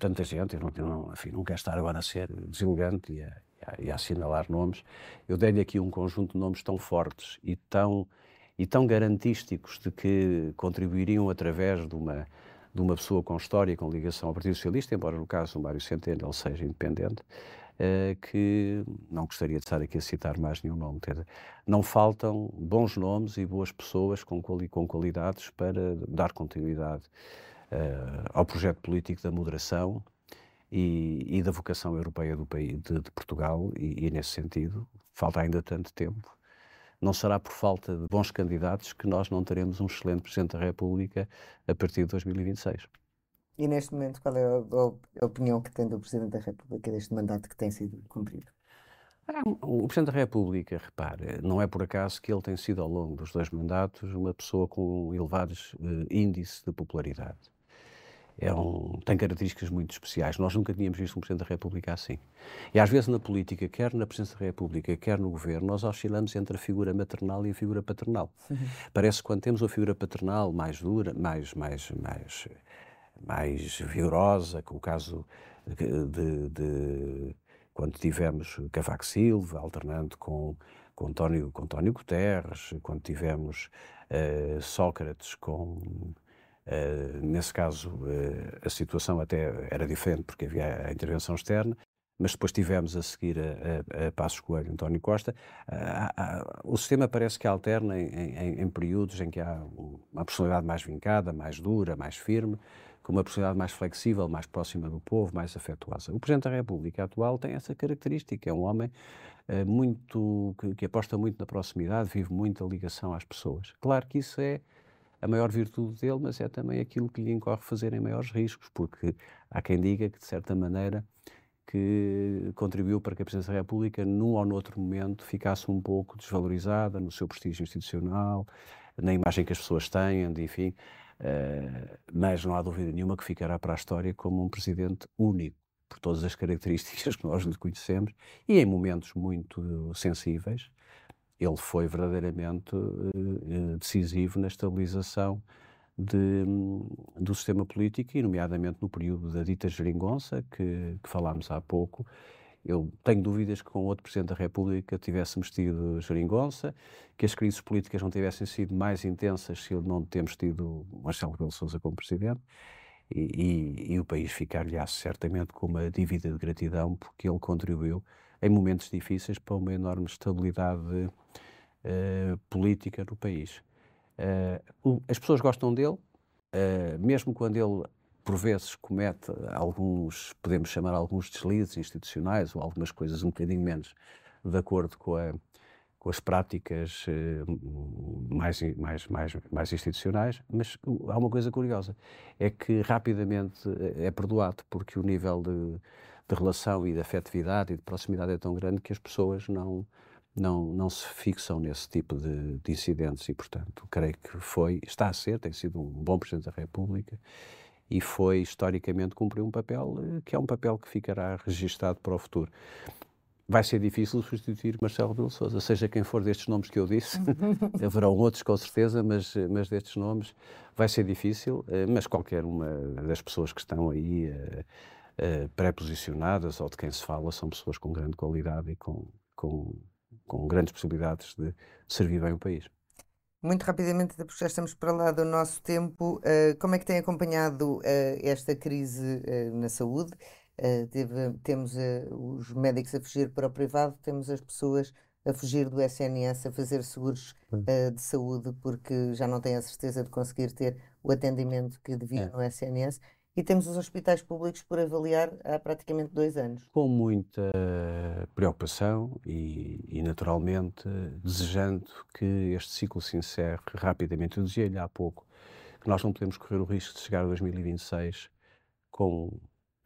tanta gente, eu não, não, enfim, não quero estar agora a ser deselegante e a, e a assinalar nomes. Eu dei-lhe aqui um conjunto de nomes tão fortes e tão, e tão garantísticos de que contribuiriam através de uma, de uma pessoa com história e com ligação ao Partido Socialista, embora no caso do Mário Centeno ele seja independente, que não gostaria de estar aqui a citar mais nenhum nome. Não faltam bons nomes e boas pessoas com, quali com qualidades para dar continuidade uh, ao projeto político da moderação e, e da vocação europeia do país, de, de Portugal, e, e nesse sentido falta ainda tanto tempo não será por falta de bons candidatos que nós não teremos um excelente Presidente da República a partir de 2026. E neste momento, qual é a, a opinião que tem do Presidente da República deste mandato que tem sido cumprido? Ah, o Presidente da República, repare, não é por acaso que ele tem sido ao longo dos dois mandatos uma pessoa com elevados uh, índices de popularidade. É um, tem características muito especiais. Nós nunca tínhamos visto um Presidente da República assim. E às vezes na política, quer na Presidência da República, quer no Governo, nós oscilamos entre a figura maternal e a figura paternal. Uhum. Parece que quando temos a figura paternal mais dura, mais, mais, mais mais vigorosa, com o caso de, de quando tivemos Cavaco Silva, alternando com, com, António, com António Guterres, quando tivemos uh, Sócrates com. Uh, nesse caso, uh, a situação até era diferente porque havia a intervenção externa, mas depois tivemos a seguir a, a, a Passos Coelho António Costa. o sistema parece que alterna em, em, em, períodos em que há uma personalidade mais vincada, mais dura, mais firme, com uma personalidade mais flexível, mais próxima do povo, mais afetuosa. O Presidente da República atual tem essa característica, é um homem muito que, que, aposta muito na proximidade, vive muito a ligação às pessoas. Claro que isso é a maior virtude dele, mas é também aquilo que lhe incorre fazer em maiores riscos, porque há quem diga que, de certa maneira, que contribuiu para que a Presidência da República, num ou noutro momento, ficasse um pouco desvalorizada no seu prestígio institucional, na imagem que as pessoas têm, enfim. Uh, mas não há dúvida nenhuma que ficará para a história como um presidente único, por todas as características <laughs> que nós lhe conhecemos, e em momentos muito sensíveis, ele foi verdadeiramente uh, decisivo na estabilização de, do sistema político, e nomeadamente no período da dita geringonça, que, que falámos há pouco, eu tenho dúvidas que com outro Presidente da República tivéssemos tido geringonça, que as crises políticas não tivessem sido mais intensas se não temos tido Marcelo Rebelo Sousa como Presidente, e, e, e o país ficar-lhe certamente com uma dívida de gratidão, porque ele contribuiu em momentos difíceis para uma enorme estabilidade uh, política no país. Uh, as pessoas gostam dele, uh, mesmo quando ele por vezes comete alguns, podemos chamar alguns deslizes institucionais ou algumas coisas um bocadinho menos de acordo com, a, com as práticas eh, mais, mais, mais, mais institucionais, mas há uma coisa curiosa, é que rapidamente é perdoado, porque o nível de, de relação e de afetividade e de proximidade é tão grande que as pessoas não, não, não se fixam nesse tipo de, de incidentes e, portanto, creio que foi, está a ser, tem sido um bom Presidente da República e foi historicamente cumprir um papel que é um papel que ficará registado para o futuro. Vai ser difícil substituir Marcelo Rebelo Sousa, seja quem for destes nomes que eu disse, <laughs> haverão outros com certeza, mas, mas destes nomes vai ser difícil, eh, mas qualquer uma das pessoas que estão aí uh, uh, pré-posicionadas ou de quem se fala são pessoas com grande qualidade e com, com, com grandes possibilidades de servir bem o país. Muito rapidamente, porque já estamos para lá do nosso tempo, uh, como é que tem acompanhado esta crise na saúde? Uh, teve, temos uh, os médicos a fugir para o privado, temos as pessoas a fugir do SNS, a fazer seguros uh, de saúde porque já não têm a certeza de conseguir ter o atendimento que deviam é. no SNS. E temos os hospitais públicos por avaliar há praticamente dois anos. Com muita preocupação e, e naturalmente, desejando que este ciclo se encerre rapidamente. Eu dizia-lhe há pouco que nós não podemos correr o risco de chegar a 2026 com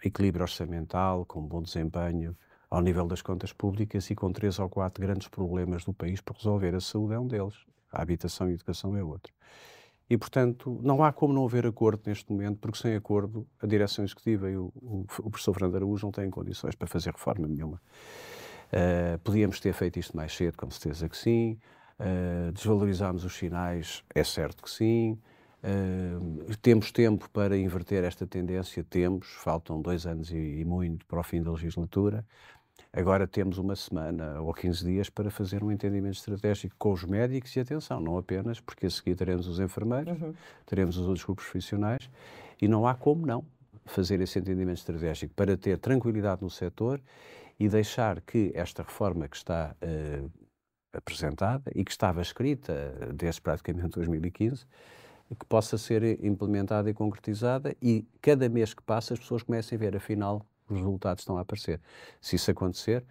equilíbrio orçamental, com bom desempenho ao nível das contas públicas e com três ou quatro grandes problemas do país para resolver. A saúde é um deles, a habitação e a educação é outro. E, portanto, não há como não haver acordo neste momento, porque sem acordo a direção executiva e o, o, o professor Fernando Araújo não têm condições para fazer reforma nenhuma. Uh, podíamos ter feito isto mais cedo, com certeza que sim. Uh, desvalorizámos os sinais, é certo que sim. Uh, temos tempo para inverter esta tendência? Temos, faltam dois anos e, e, muito para o fim da legislatura. Agora temos uma semana ou 15 dias para fazer um entendimento estratégico com os médicos e atenção, não apenas, porque a seguir teremos os enfermeiros, uhum. teremos os outros grupos profissionais e não há como não fazer esse entendimento estratégico para ter tranquilidade no setor e deixar que esta reforma que está uh, apresentada e que estava escrita desde praticamente 2015 que possa ser implementada e concretizada e cada mês que passa as pessoas comecem a ver, afinal, os resultados estão a aparecer. Se isso acontecer,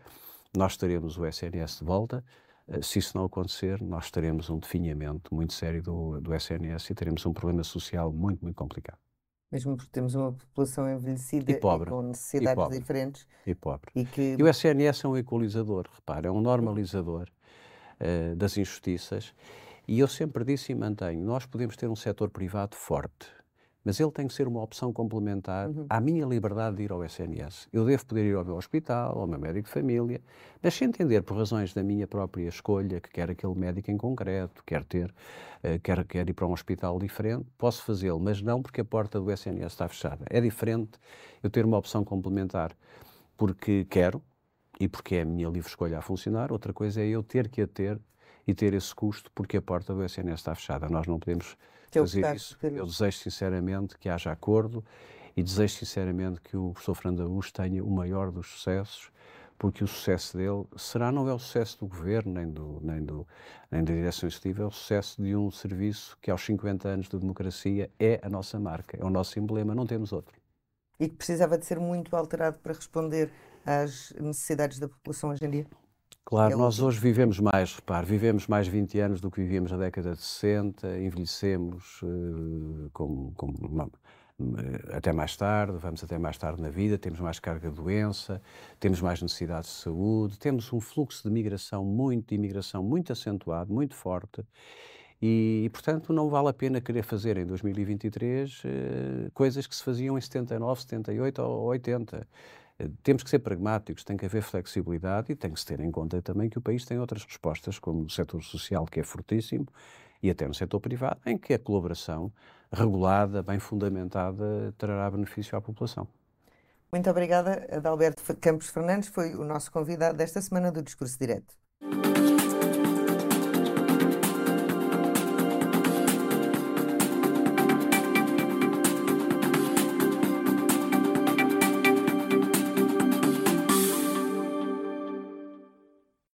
nós teremos o SNS de volta. Eh, se isso não acontecer, nós teremos um definhamento muito sério do, do SNS e teremos um problema social muito, muito complicado. Mesmo porque temos uma população envelhecida e, pobre, e com necessidades e pobre, diferentes. E pobre. E, que... e, o SNS é um equalizador, repara, é um normalizador uh, das injustiças e eu sempre disse e mantenho: nós podemos ter um setor privado forte, mas ele tem que ser uma opção complementar uhum. à minha liberdade de ir ao SNS. Eu devo poder ir ao meu hospital, ao meu médico de família, mas se entender por razões da minha própria escolha que quer aquele médico em concreto, quer ter, uh, quer, quer ir para um hospital diferente, posso fazê-lo, mas não porque a porta do SNS está fechada. É diferente eu ter uma opção complementar porque quero e porque é a minha livre escolha a funcionar. Outra coisa é eu ter que a ter e ter esse custo porque a porta do SNS está fechada. Nós não podemos fazer isso. Eu desejo sinceramente que haja acordo e desejo sinceramente que o professor Fernando Araújo tenha o maior dos sucessos, porque o sucesso dele será não é o sucesso do governo, nem, do, nem, do, nem da direção executiva, é o sucesso de um serviço que aos 50 anos de democracia é a nossa marca, é o nosso emblema, não temos outro. E que precisava de ser muito alterado para responder às necessidades da população hoje em dia? Claro, é nós hoje vivemos mais, repare, vivemos mais 20 anos do que vivíamos na década de 60, envelhecemos uh, com, com uma, eh, até mais tarde, vamos até mais tarde na vida, temos mais carga de doença, temos mais necessidades de saúde, temos um fluxo de migração muito, de imigração muito acentuado, muito forte, e, portanto, não vale a pena querer fazer em 2023 uh, eh, coisas que se faziam em 79, 78 ou 80. Temos que ser pragmáticos, tem que haver flexibilidade e tem que se ter em conta também que o país tem outras respostas, como no setor social, que é fortíssimo, e até no setor privado, em que a colaboração regulada, bem fundamentada, trará benefício à população. Muito obrigada, Adalberto Campos Fernandes, foi o nosso convidado desta semana do Discurso Direto.